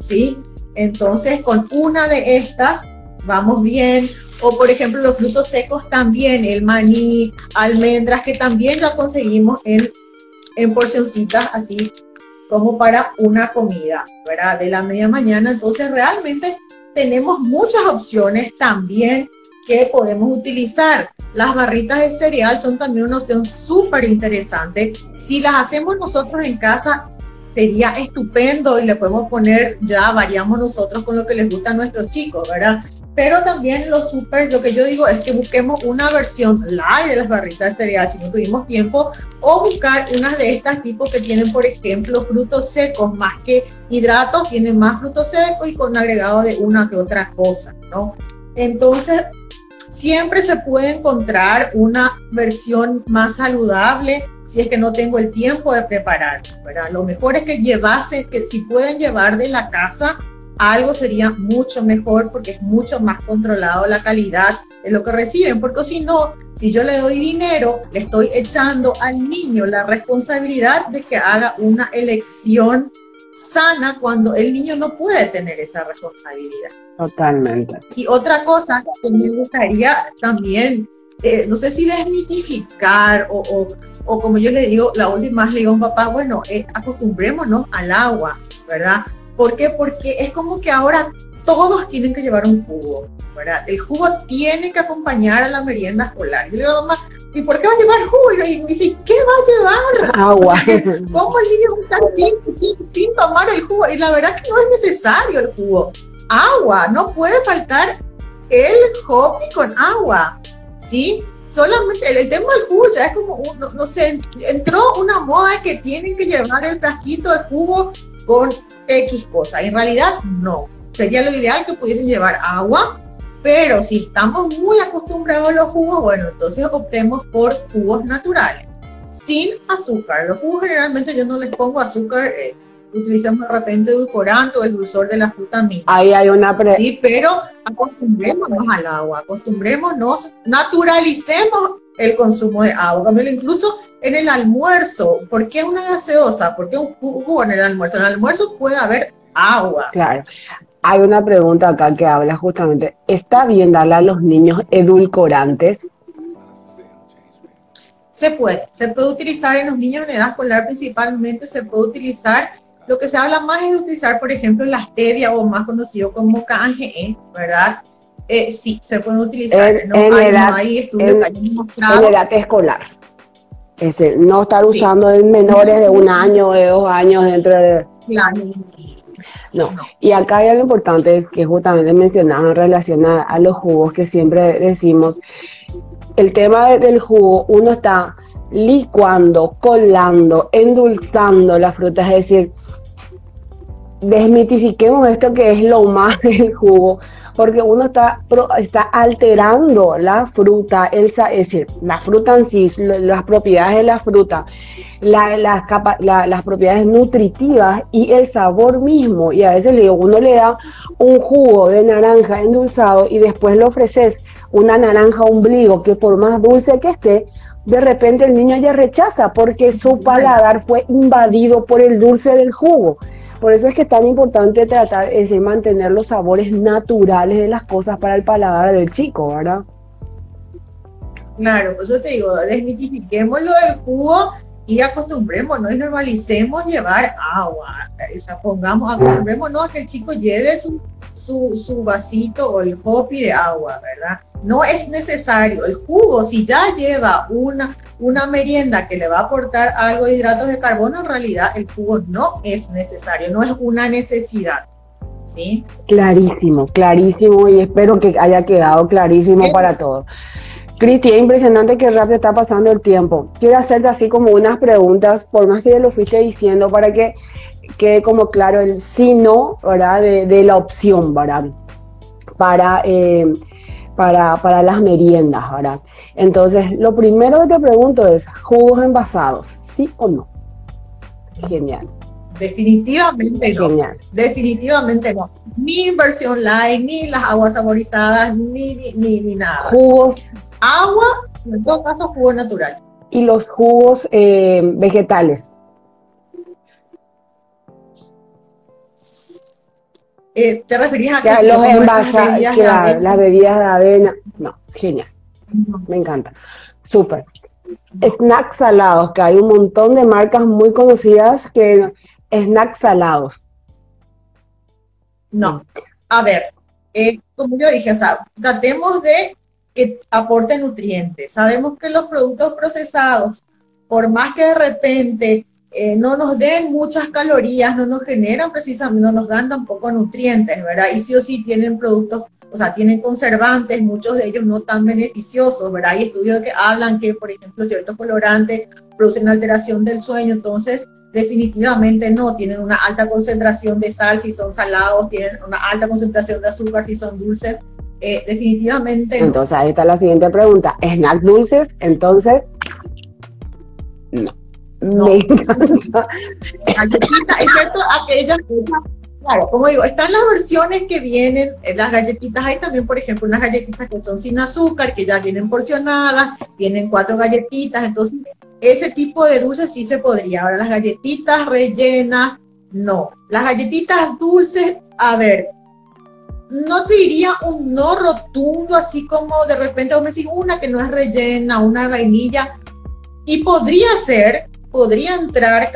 ¿sí? Entonces, con una de estas vamos bien. O por ejemplo, los frutos secos también, el maní, almendras, que también ya conseguimos en, en porcioncitas así como para una comida, ¿verdad? De la media mañana. Entonces, realmente tenemos muchas opciones también que podemos utilizar. Las barritas de cereal son también una opción súper interesante. Si las hacemos nosotros en casa, sería estupendo y le podemos poner, ya variamos nosotros con lo que les gusta a nuestros chicos, ¿verdad? Pero también lo súper, lo que yo digo es que busquemos una versión light de las barritas de cereal si no tuvimos tiempo, o buscar unas de estas tipos que tienen, por ejemplo, frutos secos, más que hidratos, tienen más frutos secos y con agregado de una que otra cosa, ¿no? Entonces, siempre se puede encontrar una versión más saludable si es que no tengo el tiempo de preparar. ¿verdad? Lo mejor es que llevase, que si pueden llevar de la casa algo sería mucho mejor porque es mucho más controlado la calidad de lo que reciben, porque si no, si yo le doy dinero, le estoy echando al niño la responsabilidad de que haga una elección sana cuando el niño no puede tener esa responsabilidad. Totalmente. Y otra cosa que me gustaría también eh, no sé si desmitificar o, o, como yo le digo, la última vez le digo a un papá, bueno, eh, acostumbrémonos al agua, ¿verdad? ¿Por qué? Porque es como que ahora todos tienen que llevar un jugo, ¿verdad? El jugo tiene que acompañar a la merienda escolar. Yo le digo, mamá, ¿y por qué va a llevar jugo? Y me dice, ¿qué va a llevar? Agua. ¿Cómo el niño va a estar sin, sin, sin tomar el jugo? Y la verdad es que no es necesario el jugo. Agua, no puede faltar el hoppy con agua. ¿sí? Solamente el, tema del jugo ya es como, no, no, sé, entró una moda que tienen que llevar el frasquito de jugo con X cosa. En realidad, no. Sería lo ideal que pudiesen llevar agua, pero si estamos muy acostumbrados a los jugos, bueno, entonces optemos por jugos naturales, sin azúcar. Los jugos generalmente yo no les pongo azúcar. Eh, utilizamos de repente edulcorante o el dulzor de la fruta misma. Ahí hay una pre Sí, pero acostumbrémonos al agua, acostumbrémonos, naturalicemos el consumo de agua. Incluso en el almuerzo, ¿por qué una gaseosa? ¿Por qué un jugo en el almuerzo? En el almuerzo puede haber agua. Claro. Hay una pregunta acá que habla justamente, ¿está bien darle a los niños edulcorantes? Se puede, se puede utilizar en los niños en edad escolar principalmente, se puede utilizar lo que se habla más es de utilizar, por ejemplo, la stevia o más conocido como KNGE, ¿verdad? Eh, sí, se pueden utilizar. En, no, hay, edad, estudios que hayan mostrado. En edad escolar. Es decir, no estar usando en menores de un año, de dos años dentro de... Claro. No. y acá hay algo importante que justamente mencionaba en relación a, los jugos que siempre decimos. El tema del jugo, uno está licuando, colando, endulzando las frutas, es decir, desmitifiquemos esto que es lo más del jugo, porque uno está, está alterando la fruta, el, es decir, la fruta en sí, las propiedades de la fruta, la, las propiedades nutritivas y el sabor mismo. Y a veces le digo, uno le da un jugo de naranja endulzado y después le ofreces una naranja ombligo que por más dulce que esté, de repente el niño ya rechaza porque su paladar fue invadido por el dulce del jugo. Por eso es que es tan importante tratar, es decir, mantener los sabores naturales de las cosas para el paladar del chico, ¿verdad? Claro, por eso te digo, desmitifiquemos lo del jugo y acostumbrémonos y normalicemos llevar agua. O sea, pongamos, acostumbrémonos a que el chico lleve su, su, su vasito o el hopi de agua, ¿verdad? No es necesario. El jugo, si ya lleva una, una merienda que le va a aportar algo de hidratos de carbono, en realidad el jugo no es necesario, no es una necesidad. ¿Sí? Clarísimo, clarísimo y espero que haya quedado clarísimo para todos. Cristi, es impresionante que rápido está pasando el tiempo. Quiero hacerte así como unas preguntas, por más que ya lo fuiste diciendo, para que quede como claro el sí, no, ¿verdad? De, la opción, ¿verdad? Para eh, para, para las meriendas, ¿verdad? Entonces, lo primero que te pregunto es, ¿jugos envasados? ¿Sí o no? Genial. Definitivamente no. Definitivamente no. Ni inversión light, ni las aguas saborizadas, ni, ni, ni, nada. Jugos. Agua, en todo caso, jugo natural. Y los jugos eh, vegetales. Eh, ¿Te referías a que los envasados, las bebidas de avena? No, genial. Me encanta. Súper. Snacks salados, que hay un montón de marcas muy conocidas que snacks salados. No. A ver, eh, como yo dije, tratemos de que aporte nutrientes. Sabemos que los productos procesados, por más que de repente eh, no nos den muchas calorías, no nos generan precisamente, no nos dan tampoco nutrientes, ¿verdad? Y sí o sí tienen productos, o sea, tienen conservantes, muchos de ellos no tan beneficiosos, ¿verdad? Hay estudios que hablan que, por ejemplo, ciertos colorantes producen alteración del sueño, entonces definitivamente no, tienen una alta concentración de sal si son salados, tienen una alta concentración de azúcar si son dulces, eh, definitivamente no. Entonces ahí está la siguiente pregunta, ¿snack dulces? Entonces, no. No. Me encanta. es cierto, aquellas Claro, como digo, están las versiones que vienen, eh, las galletitas, hay también, por ejemplo, unas galletitas que son sin azúcar, que ya vienen porcionadas, tienen cuatro galletitas, entonces ese tipo de dulces sí se podría. Ahora, las galletitas rellenas, no. Las galletitas dulces, a ver, no te diría un no rotundo, así como de repente vos me decís una que no es rellena, una vainilla, y podría ser, podría entrar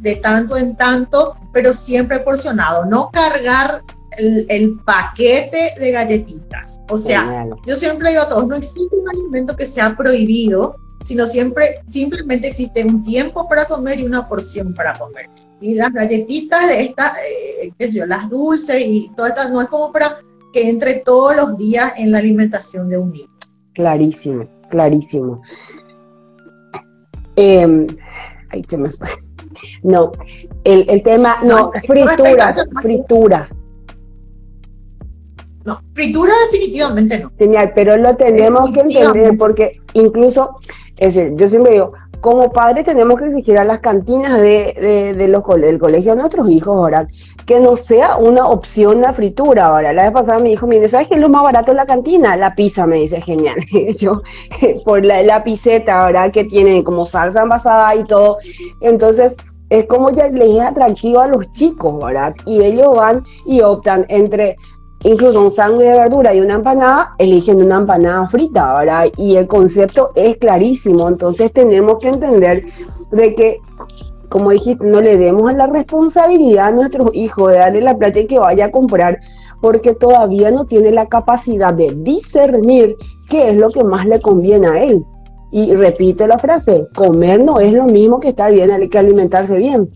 de, tanto en tanto, pero siempre porcionado, no cargar el, paquete de galletitas. O sea, yo siempre digo a todos, no existe un alimento que sea prohibido, sino siempre, simplemente existe un tiempo para comer y una porción para comer. Y las galletitas de esta, eh, qué sé yo, las dulces y todas estas, no es como para que entre todos los días en la alimentación de un niño. Clarísimo, clarísimo. Eh, ahí se me fue. No, el, el tema, no, frituras, frituras. No, fritura definitivamente no. Genial, pero lo tenemos que entender porque incluso, es decir, yo siempre digo, como padres tenemos que exigir a las cantinas de, de, los, del colegio de nuestros hijos, ahora Que no sea una opción la fritura, ahora. La vez pasada mi hijo me dice, ¿sabes qué es lo más barato en la cantina? La pizza, me dice, genial. Yo, por la, la piseta, ¿verdad? Que tiene como salsa envasada y todo. Entonces, es como ya les es atractivo a los chicos, ¿verdad? Y ellos van y optan entre incluso un sándwich de verdura y una empanada, eligen una empanada frita, ¿verdad? Y el concepto es clarísimo, entonces tenemos que entender de que, como dijiste, no le demos la responsabilidad a nuestros hijos de darle la plata y que vaya a comprar, porque todavía no tiene la capacidad de discernir qué es lo que más le conviene a él. Y repito la frase, comer no es lo mismo que estar bien, hay que alimentarse bien.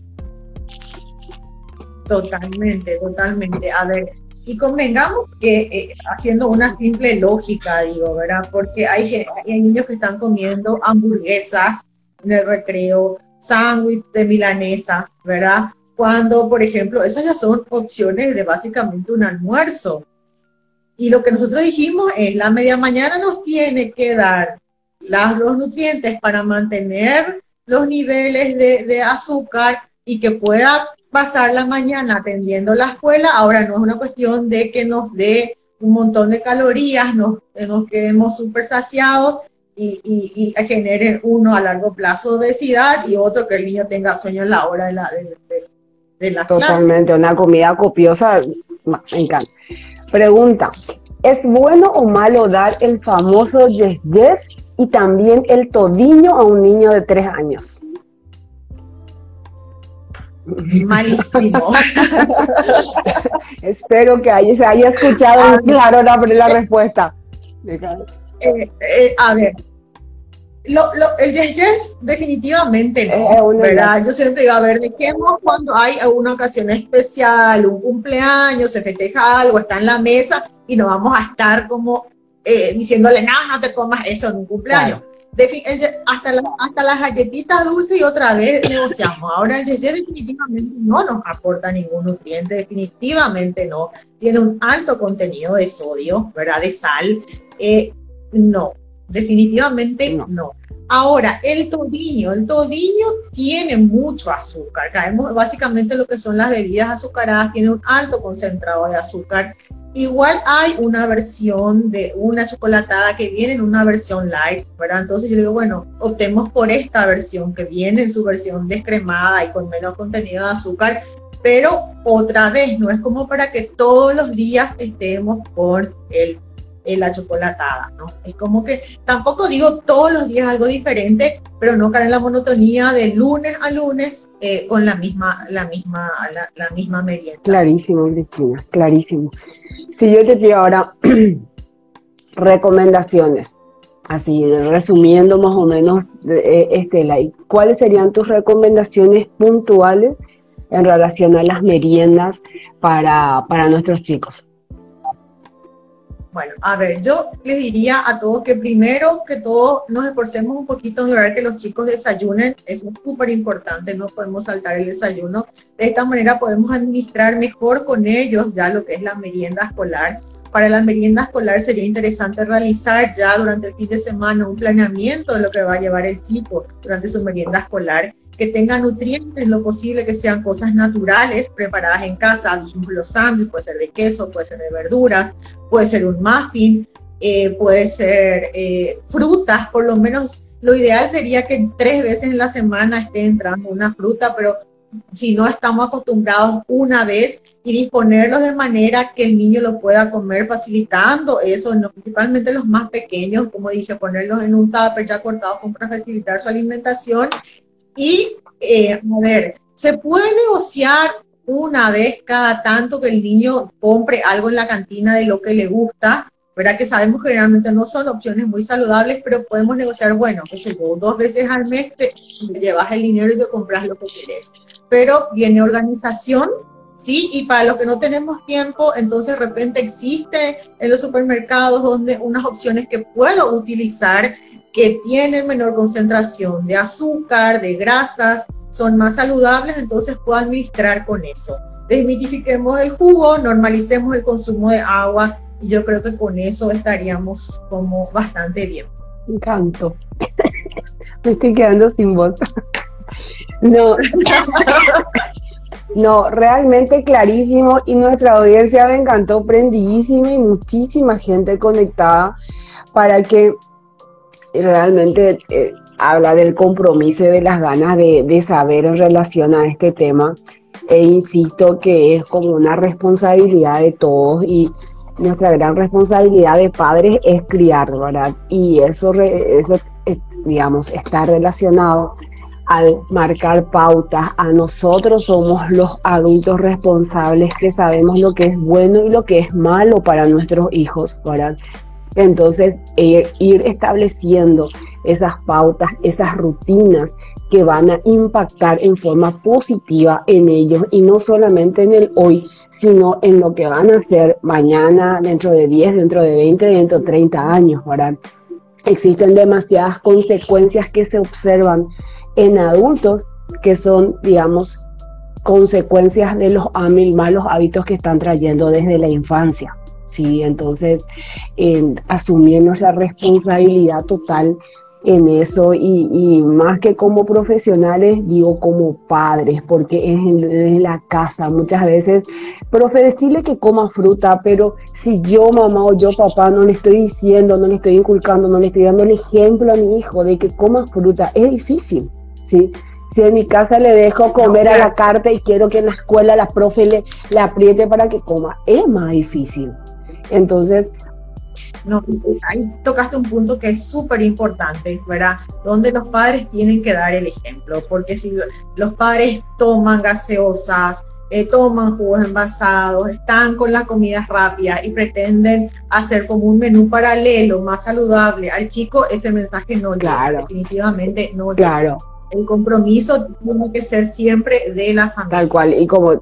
Totalmente, totalmente. A ver, y convengamos que eh, haciendo una simple lógica, digo, ¿verdad? Porque hay, hay niños que están comiendo hamburguesas en el recreo, sándwich de milanesa, ¿verdad? Cuando, por ejemplo, esas ya son opciones de básicamente un almuerzo. Y lo que nosotros dijimos es, la media mañana nos tiene que dar las, los nutrientes para mantener los niveles de, de azúcar y que pueda pasar la mañana atendiendo la escuela, ahora no es una cuestión de que nos dé un montón de calorías, nos, nos quedemos súper saciados y, y, genere uno a largo plazo obesidad y otro que el niño tenga sueño en la hora de la, de, de, la Totalmente, una comida copiosa, me encanta. Pregunta, ¿es bueno o malo dar el famoso yes yes y también el todiño a un niño de tres años? Malísimo. Espero que se haya escuchado ah, claro la, la respuesta. Eh, eh, a ver, lo, lo, el yes yes definitivamente no, ¿verdad? Yo siempre digo, a ver, dejemos cuando hay una ocasión especial, un cumpleaños, se festeja algo, está en la mesa y no vamos a estar como eh, diciéndole, no, no te comas eso en un cumpleaños. Hasta, hasta las galletitas dulces y otra vez negociamos. Ahora el yeye definitivamente no nos aporta ningún nutriente, definitivamente no. Tiene un alto contenido de sodio, ¿verdad? De sal. Eh, no, definitivamente no. Ahora, el todiño, el todiño tiene mucho azúcar. Caemos básicamente lo que son las bebidas azucaradas, tiene un alto concentrado de azúcar. Igual hay una versión de una chocolatada que viene en una versión light, ¿verdad? Entonces yo digo, bueno, optemos por esta versión que viene en su versión descremada y con menos contenido de azúcar, pero otra vez, no es como para que todos los días estemos con el la chocolatada, ¿no? Es como que tampoco digo todos los días algo diferente, pero no caer en la monotonía de lunes a lunes eh, con la misma, la misma, la, misma merienda. Clarísimo, Cristina, clarísimo. Si yo te pido ahora recomendaciones, así resumiendo más o menos, eh, Estela, ¿cuáles serían tus recomendaciones puntuales en relación a las meriendas para, para nuestros chicos? Bueno, a ver, yo les diría a todos que primero que todo nos esforcemos un poquito en ver que los chicos desayunen, eso es súper importante, no podemos saltar el desayuno. De esta manera podemos administrar mejor con ellos ya lo que es la merienda escolar. Para la merienda escolar sería interesante realizar ya durante el fin de semana un planeamiento de lo que va a llevar el chico durante su merienda escolar que tenga nutrientes, lo posible que sean cosas naturales preparadas en casa, dijimos los sándwiches, puede ser de queso, puede ser de verduras, puede ser un muffin, eh, puede ser eh, frutas, por lo menos lo ideal sería que tres veces en la semana esté entrando una fruta, pero si no estamos acostumbrados una vez y disponerlos de manera que el niño lo pueda comer facilitando eso, principalmente los más pequeños, como dije, ponerlos en un tupper ya cortado para facilitar su alimentación y, eh, a ver, se puede negociar una vez cada tanto que el niño compre algo en la cantina de lo que le gusta, ¿verdad? Que sabemos que generalmente no son opciones muy saludables, pero podemos negociar, bueno, que se dos veces al mes te llevas el dinero y te compras lo que quieres. Pero viene organización, ¿sí? Y para los que no tenemos tiempo, entonces de repente existe en los supermercados donde unas opciones que puedo utilizar que tienen menor concentración de azúcar, de grasas, son más saludables, entonces puedo administrar con eso. Desmitifiquemos el jugo, normalicemos el consumo de agua y yo creo que con eso estaríamos como bastante bien. Encanto. Me estoy quedando sin voz. No. No, realmente clarísimo y nuestra audiencia me encantó, prendidísima y muchísima gente conectada para que realmente eh, habla del compromiso y de las ganas de, saber en relación a este tema. E insisto que es como una responsabilidad de todos y nuestra gran responsabilidad de padres es criar, ¿verdad? Y eso, eso digamos, está relacionado al marcar pautas. A nosotros somos los adultos responsables que sabemos lo que es bueno y lo que es malo para nuestros hijos, ¿verdad? Entonces, ir estableciendo esas pautas, esas rutinas que van a impactar en forma positiva en ellos y no solamente en el hoy, sino en lo que van a hacer mañana, dentro de 10, dentro de 20, dentro de 30 años, ¿verdad? Existen demasiadas consecuencias que se observan en adultos que son, digamos, consecuencias de los malos hábitos que están trayendo desde la infancia. ¿Sí? Entonces, asumir nuestra responsabilidad total en eso y, más que como profesionales, digo como padres, porque es en, la casa muchas veces, profe, decirle que coma fruta, pero si yo mamá o yo papá no le estoy diciendo, no le estoy inculcando, no le estoy dando el ejemplo a mi hijo de que coma fruta, es difícil, ¿sí? Si en mi casa le dejo comer a la carta y quiero que en la escuela la profe le, le apriete para que coma, es más difícil. Entonces, no, ahí tocaste un punto que es súper importante, ¿verdad? Donde los padres tienen que dar el ejemplo, porque si los padres toman gaseosas, eh, toman jugos envasados, están con las comidas rápidas y pretenden hacer como un menú paralelo más saludable al chico, ese mensaje no claro. definitivamente no claro. El compromiso tiene que ser siempre de la familia. Tal cual, y como...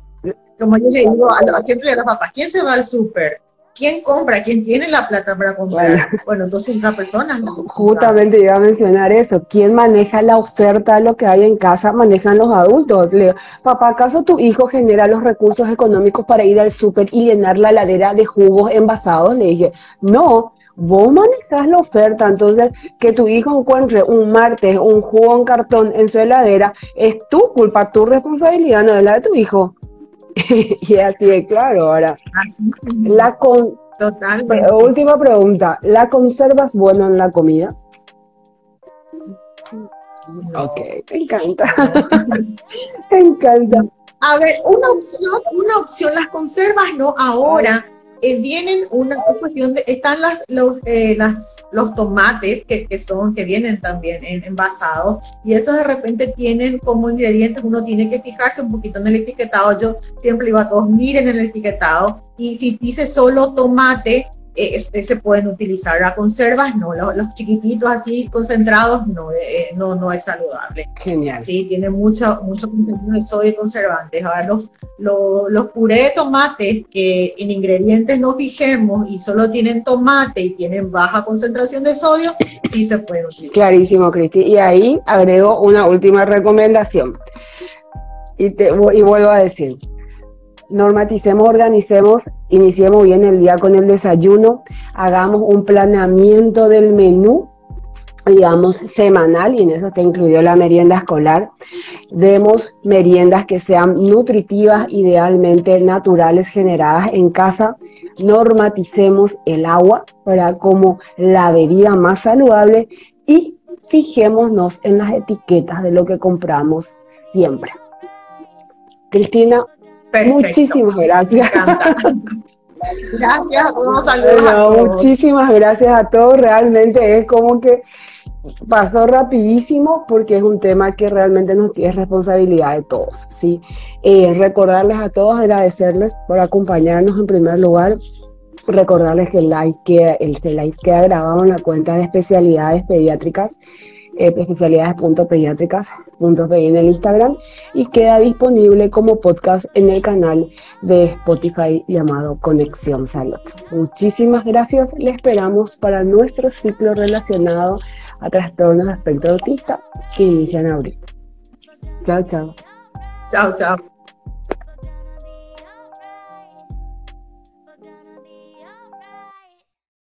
Como yo le digo, siempre a los papás, ¿quién se va al súper? ¿Quién compra? ¿Quién tiene la plata para comprar? Bueno, entonces esa persona. Justamente iba a mencionar eso. ¿Quién maneja la oferta de lo que hay en casa? Manejan los adultos. Le papá, ¿acaso tu hijo genera los recursos económicos para ir al súper y llenar la ladera de jugos envasados? Le dije, no. Vos manejas la oferta, entonces que tu hijo encuentre un martes un jugo en cartón en su heladera es tu culpa, tu responsabilidad, no es la de tu hijo. y así de claro ahora. La con... Total. Última pregunta. ¿La conservas bueno en la comida? Ok, me encanta. me encanta. A ver, una opción, una opción, las conservas, ¿no? Ahora eh, vienen una cuestión de, están las, los, eh, los tomates que, que, son, que vienen también en, envasados y esos de repente tienen como ingredientes, uno tiene que fijarse un poquito en el etiquetado, yo siempre digo a todos, miren el etiquetado y si dice solo tomate, se pueden utilizar. a conservas no, los, chiquititos así concentrados no, eh, no, no es saludable. Genial. Sí, tiene mucho, mucho contenido de sodio y conservantes. Ahora los, los, los puré de tomates que en ingredientes no fijemos y solo tienen tomate y tienen baja concentración de sodio, sí se pueden utilizar. Clarísimo, Cristi. Y ahí agrego una última recomendación. Y, te, y vuelvo a decir, normaticemos, organicemos, iniciemos bien el día con el desayuno, hagamos un planeamiento del menú, digamos, semanal, y en eso está incluido la merienda escolar. Demos meriendas que sean nutritivas, idealmente naturales, generadas en casa. Normaticemos el agua para como la bebida más saludable y fijémonos en las etiquetas de lo que compramos siempre. Cristina, Muchísimas gracias. gracias, Muchísimas gracias a todos. Realmente es como que pasó rapidísimo porque es un tema que realmente nos tiene responsabilidad de todos. ¿sí? Eh, recordarles a todos, agradecerles por acompañarnos en primer lugar. Recordarles que el live queda, el live queda grabado en la cuenta de especialidades pediátricas eh, especialidades.pediátricas.pi en el Instagram y queda disponible como podcast en el canal de Spotify llamado Conexión Salud. Muchísimas gracias, le esperamos para nuestro ciclo relacionado a trastornos de espectro autista que inicia en abril. Chao, chao. Chao, chao.